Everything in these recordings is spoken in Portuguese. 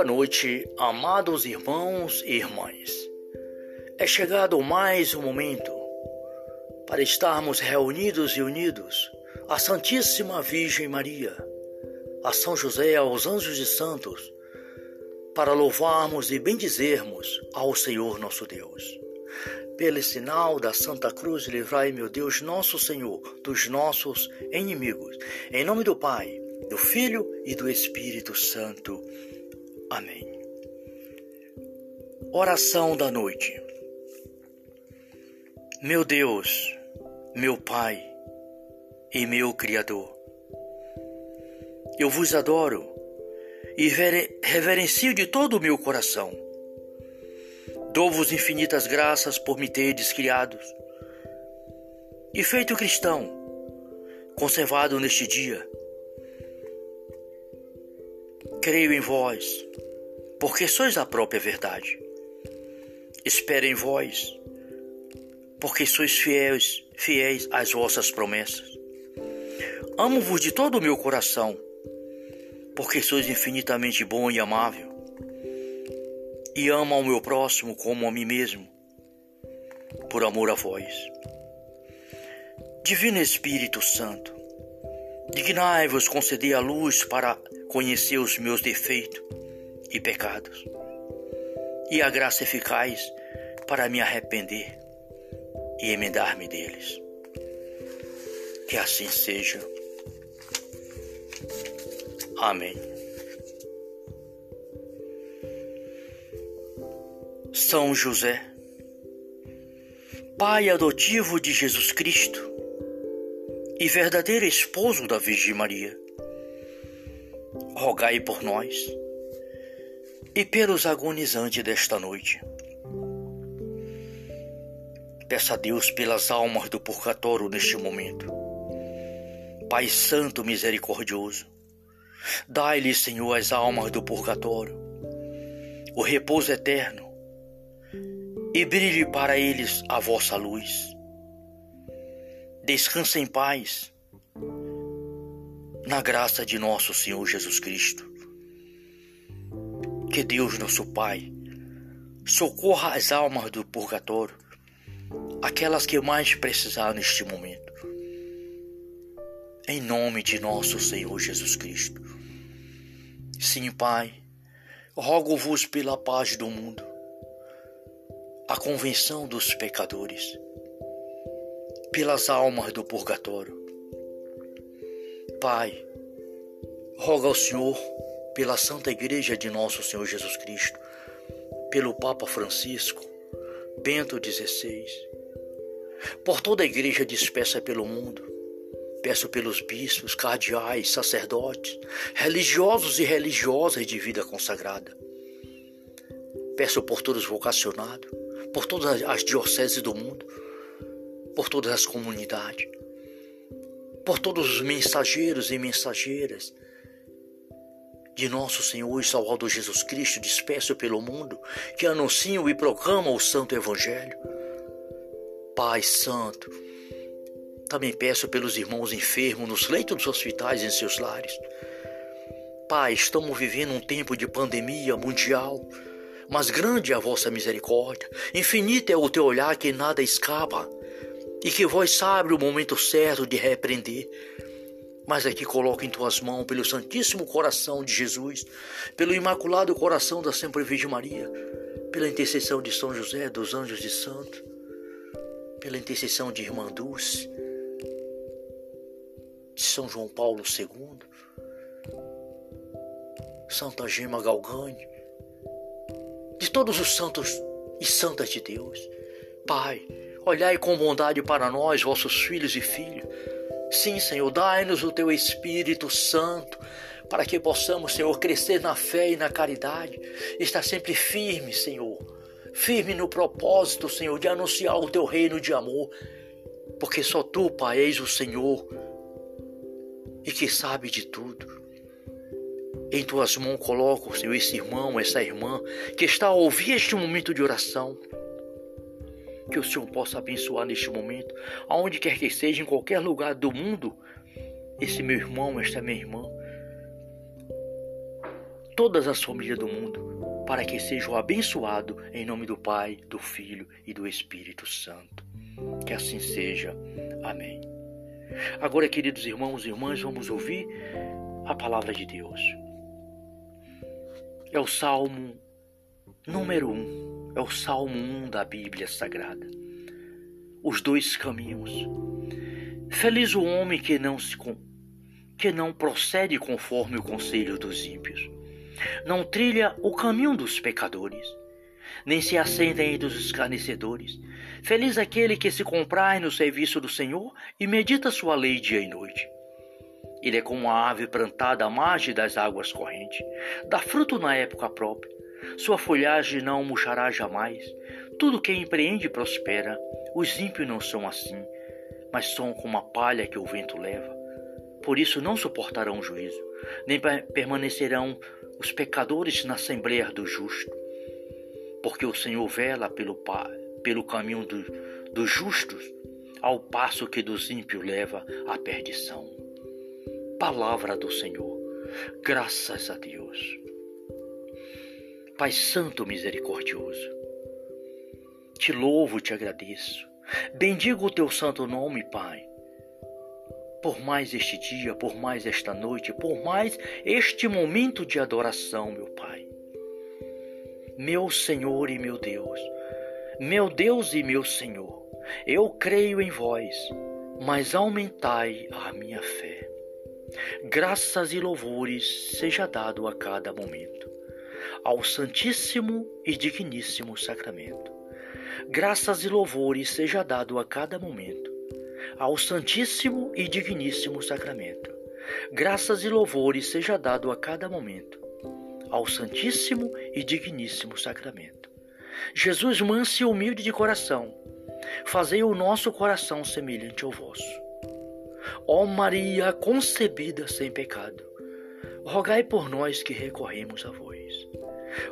Boa noite, amados irmãos e irmãs. É chegado mais um momento para estarmos reunidos e unidos à Santíssima Virgem Maria, a São José, aos anjos e santos, para louvarmos e bendizermos ao Senhor nosso Deus. Pelo sinal da Santa Cruz, livrai, meu Deus, nosso Senhor, dos nossos inimigos. Em nome do Pai, do Filho e do Espírito Santo. Amém. Oração da noite. Meu Deus, meu Pai e meu Criador, eu vos adoro e reverencio de todo o meu coração Dou-vos infinitas graças por me terdes criados e feito cristão, conservado neste dia. Creio em vós, porque sois a própria verdade. Espero em vós, porque sois fiéis, fiéis às vossas promessas. Amo-vos de todo o meu coração, porque sois infinitamente bom e amável e amo ao meu próximo como a mim mesmo, por amor a vós. Divino Espírito Santo, dignai-vos conceder a luz para conhecer os meus defeitos e pecados, e a graça eficaz para me arrepender e emendar-me deles. Que assim seja. Amém. São José, pai adotivo de Jesus Cristo e verdadeiro esposo da Virgem Maria, rogai por nós e pelos agonizantes desta noite. Peça a Deus pelas almas do purgatório neste momento. Pai Santo Misericordioso, dai-lhe, Senhor, as almas do purgatório, o repouso eterno e brilhe para eles a vossa luz. Descansa em paz, na graça de nosso Senhor Jesus Cristo. Que Deus, nosso Pai, socorra as almas do purgatório, aquelas que mais precisar neste momento. Em nome de nosso Senhor Jesus Cristo. Sim, Pai, rogo-vos pela paz do mundo a convenção dos pecadores, pelas almas do purgatório. Pai, roga ao Senhor pela Santa Igreja de Nosso Senhor Jesus Cristo, pelo Papa Francisco, Bento XVI, por toda a Igreja dispersa pelo mundo. Peço pelos bispos, cardeais, sacerdotes, religiosos e religiosas de vida consagrada. Peço por todos vocacionados, por todas as dioceses do mundo, por todas as comunidades, por todos os mensageiros e mensageiras de nosso Senhor e Salvador Jesus Cristo disperso pelo mundo, que anunciam e proclamam o Santo Evangelho. Pai Santo, também peço pelos irmãos enfermos nos leitos dos hospitais e em seus lares. Pai, estamos vivendo um tempo de pandemia mundial mas grande é a vossa misericórdia, infinito é o teu olhar que nada escapa, e que vós sabe o momento certo de repreender. Mas aqui coloco em tuas mãos, pelo Santíssimo Coração de Jesus, pelo Imaculado Coração da Sempre Virgem Maria, pela intercessão de São José, dos anjos de santo, pela intercessão de Irmã Dulce, de São João Paulo II, Santa Gema Galgani, de todos os santos e santas de Deus. Pai, olhai com bondade para nós, vossos filhos e filhas. Sim, Senhor, dai-nos o teu Espírito Santo, para que possamos, Senhor, crescer na fé e na caridade, estar sempre firme, Senhor, firme no propósito, Senhor, de anunciar o teu reino de amor, porque só tu, Pai, és o Senhor e que sabe de tudo. Em tuas mãos coloco, Senhor, esse irmão, essa irmã que está a ouvir este momento de oração. Que o Senhor possa abençoar neste momento, aonde quer que seja, em qualquer lugar do mundo, esse meu irmão, esta minha irmã. todas as famílias do mundo, para que sejam abençoados em nome do Pai, do Filho e do Espírito Santo. Que assim seja. Amém. Agora, queridos irmãos e irmãs, vamos ouvir a palavra de Deus. É o Salmo número 1, um, é o Salmo 1 um da Bíblia Sagrada. Os dois caminhos. Feliz o homem que não se que não procede conforme o conselho dos ímpios, não trilha o caminho dos pecadores, nem se assenta entre os escarnecedores. Feliz aquele que se comprai no serviço do Senhor e medita sua lei dia e noite. Ele é como a ave plantada à margem das águas correntes, dá fruto na época própria. Sua folhagem não murchará jamais. Tudo que empreende prospera. Os ímpios não são assim, mas são como a palha que o vento leva. Por isso não suportarão o juízo, nem permanecerão os pecadores na assembleia do justo. Porque o Senhor vela pelo, pelo caminho do, dos justos, ao passo que dos ímpios leva à perdição. Palavra do Senhor, graças a Deus. Pai Santo Misericordioso, te louvo, te agradeço. Bendigo o teu santo nome, Pai por mais este dia, por mais esta noite, por mais este momento de adoração, meu Pai. Meu Senhor e meu Deus, meu Deus e meu Senhor, eu creio em vós, mas aumentai a minha fé. Graças e louvores seja dado a cada momento, ao Santíssimo e Digníssimo Sacramento. Graças e louvores seja dado a cada momento ao Santíssimo e Digníssimo Sacramento. Graças e louvores seja dado a cada momento ao Santíssimo e Digníssimo Sacramento. Jesus manso e humilde de coração, fazei o nosso coração semelhante ao vosso. Ó Maria concebida sem pecado, rogai por nós que recorremos a vós.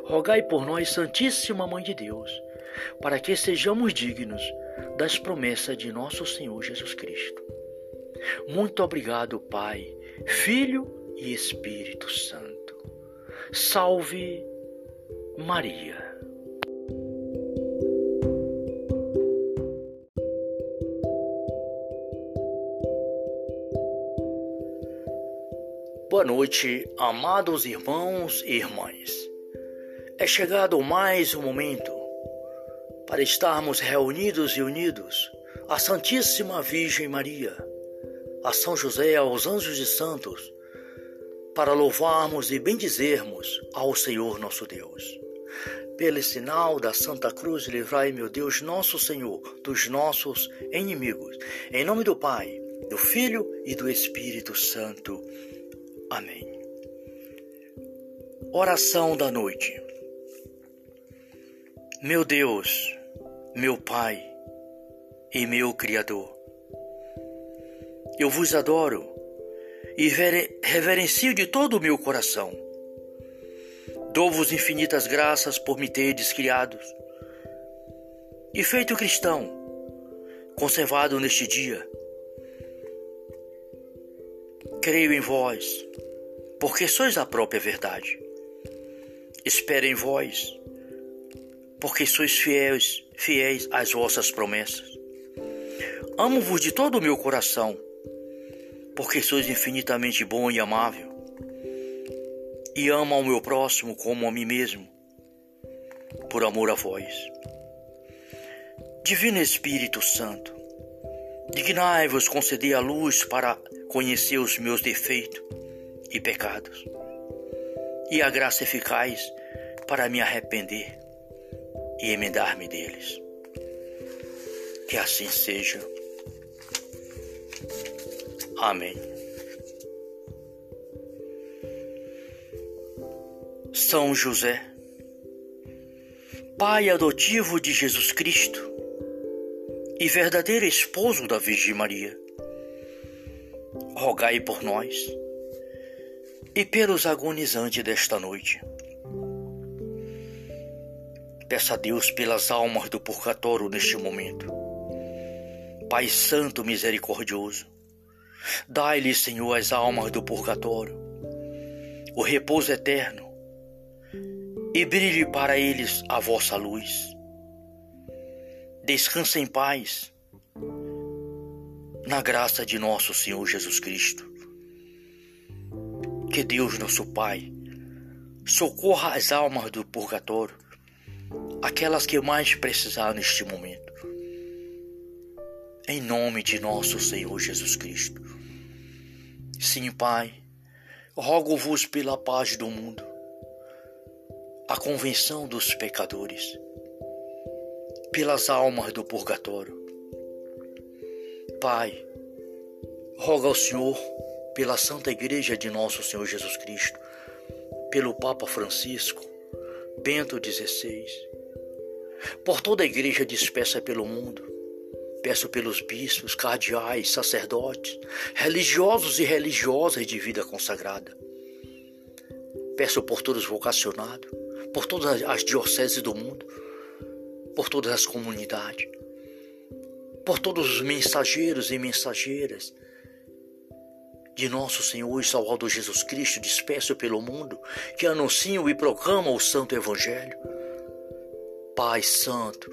Rogai por nós, Santíssima Mãe de Deus, para que sejamos dignos das promessas de nosso Senhor Jesus Cristo. Muito obrigado, Pai, Filho e Espírito Santo. Salve Maria. Boa noite, amados irmãos e irmãs. É chegado mais um momento para estarmos reunidos e unidos à Santíssima Virgem Maria, a São José, aos anjos e santos, para louvarmos e bendizermos ao Senhor nosso Deus. Pelo sinal da Santa Cruz, livrai, meu Deus, nosso Senhor, dos nossos inimigos. Em nome do Pai, do Filho e do Espírito Santo. Amém. Oração da noite. Meu Deus, meu Pai e meu Criador. Eu vos adoro e reverencio de todo o meu coração. Dou-vos infinitas graças por me terdes criados e feito cristão, conservado neste dia. Creio em vós, porque sois a própria verdade. Espero em vós, porque sois fiéis, fiéis às vossas promessas. Amo-vos de todo o meu coração, porque sois infinitamente bom e amável. E amo ao meu próximo como a mim mesmo, por amor a vós. Divino Espírito Santo, dignai-vos conceder a luz para conhecer os meus defeitos e pecados, e a graça eficaz para me arrepender e emendar-me deles. Que assim seja. Amém. São José, pai adotivo de Jesus Cristo e verdadeiro esposo da Virgem Maria, rogai por nós e pelos agonizantes desta noite Peça a Deus pelas almas do purgatório neste momento. Pai Santo Misericordioso, dai-lhe, Senhor, as almas do purgatório, o repouso eterno e brilhe para eles a vossa luz. Descansa em paz na graça de nosso Senhor Jesus Cristo. Que Deus, nosso Pai, socorra as almas do purgatório, aquelas que mais precisar neste momento. Em nome de nosso Senhor Jesus Cristo. Sim, Pai, rogo-vos pela paz do mundo, a convenção dos pecadores, pelas almas do purgatório. Pai, roga ao Senhor pela Santa Igreja de Nosso Senhor Jesus Cristo, pelo Papa Francisco, Bento XVI, por toda a Igreja dispersa pelo mundo. Peço pelos bispos, cardeais, sacerdotes, religiosos e religiosas de vida consagrada. Peço por todos os vocacionados, por todas as dioceses do mundo, por todas as comunidades, por todos os mensageiros e mensageiras de nosso Senhor e Salvador Jesus Cristo disperso pelo mundo, que anunciam e proclamam o Santo Evangelho. Pai Santo,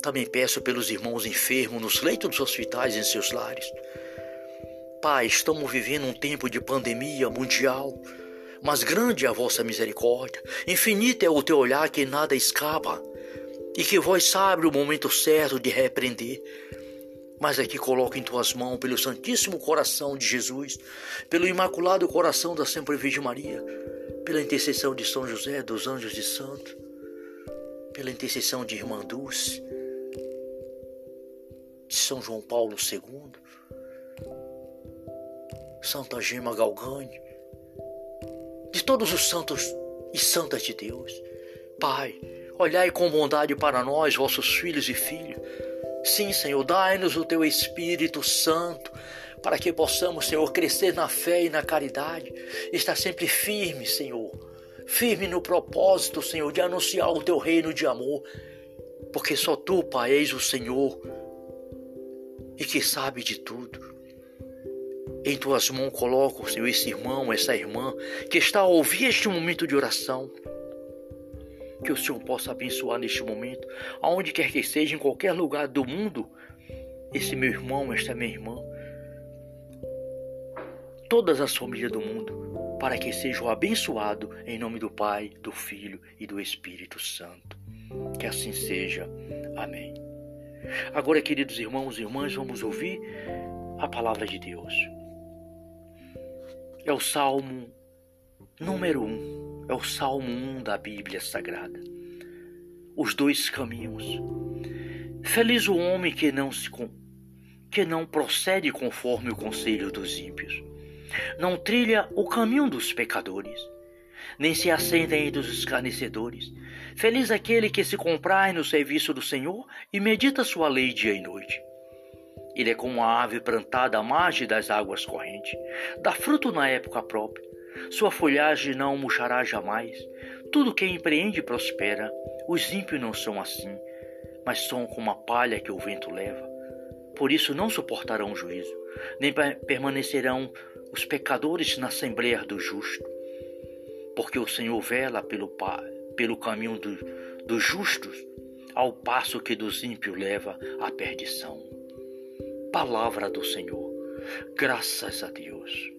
também peço pelos irmãos enfermos nos leitos dos hospitais e em seus lares. Pai, estamos vivendo um tempo de pandemia mundial, mas grande é a vossa misericórdia, infinito é o teu olhar que nada escapa, e que vós sabe o momento certo de repreender mas aqui coloco em tuas mãos, pelo Santíssimo Coração de Jesus, pelo Imaculado Coração da Sempre Virgem Maria, pela intercessão de São José, dos anjos de santo, pela intercessão de Irmã Dulce, de São João Paulo II, Santa Gema Galgani, de todos os santos e santas de Deus. Pai, olhai com bondade para nós, vossos filhos e filhas, Sim, Senhor, dai-nos o teu Espírito Santo para que possamos, Senhor, crescer na fé e na caridade, estar sempre firme, Senhor, firme no propósito, Senhor, de anunciar o teu reino de amor, porque só tu, Pai, és o Senhor e que sabe de tudo. Em tuas mãos coloco, Senhor, esse irmão, essa irmã que está a ouvir este momento de oração. Que o Senhor possa abençoar neste momento, aonde quer que seja, em qualquer lugar do mundo, esse meu irmão, esta minha irmã, todas as famílias do mundo, para que sejam abençoados em nome do Pai, do Filho e do Espírito Santo. Que assim seja. Amém. Agora, queridos irmãos e irmãs, vamos ouvir a palavra de Deus. É o Salmo número 1. Um é o Salmo 1 da Bíblia Sagrada. Os dois caminhos. Feliz o homem que não se que não procede conforme o conselho dos ímpios, não trilha o caminho dos pecadores, nem se assenta entre os escarnecedores. Feliz aquele que se comprai no serviço do Senhor e medita sua lei dia e noite. Ele é como a ave plantada à margem das águas correntes, dá fruto na época própria sua folhagem não murchará jamais. Tudo que empreende prospera. Os ímpios não são assim, mas são como a palha que o vento leva. Por isso não suportarão juízo, nem permanecerão os pecadores na assembleia do justo. Porque o Senhor vela pelo, pelo caminho do, dos justos, ao passo que dos ímpios leva à perdição. Palavra do Senhor. Graças a Deus.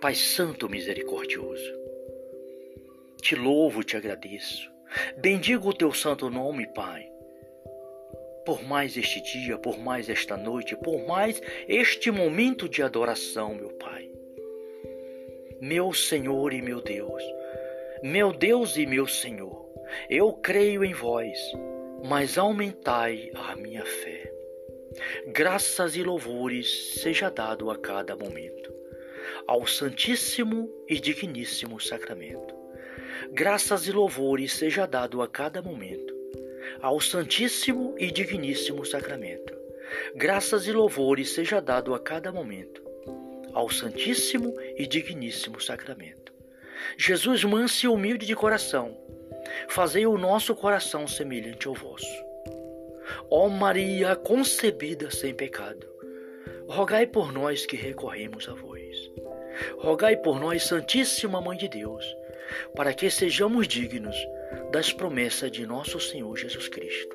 Pai Santo Misericordioso, te louvo, te agradeço. Bendigo o teu santo nome, Pai. Por mais este dia, por mais esta noite, por mais este momento de adoração, meu Pai. Meu Senhor e meu Deus, meu Deus e meu Senhor, eu creio em vós, mas aumentai a minha fé. Graças e louvores seja dado a cada momento ao Santíssimo e Digníssimo Sacramento. Graças e louvores seja dado a cada momento ao Santíssimo e Digníssimo Sacramento. Graças e louvores seja dado a cada momento ao Santíssimo e Digníssimo Sacramento. Jesus manso e humilde de coração, fazei o nosso coração semelhante ao vosso. Ó Maria concebida sem pecado, rogai por nós que recorremos a vós. rogai por nós, Santíssima Mãe de Deus, para que sejamos dignos das promessas de nosso Senhor Jesus Cristo.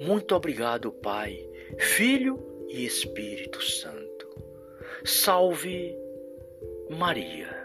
Muito obrigado, Pai, Filho e Espírito Santo. Salve Maria.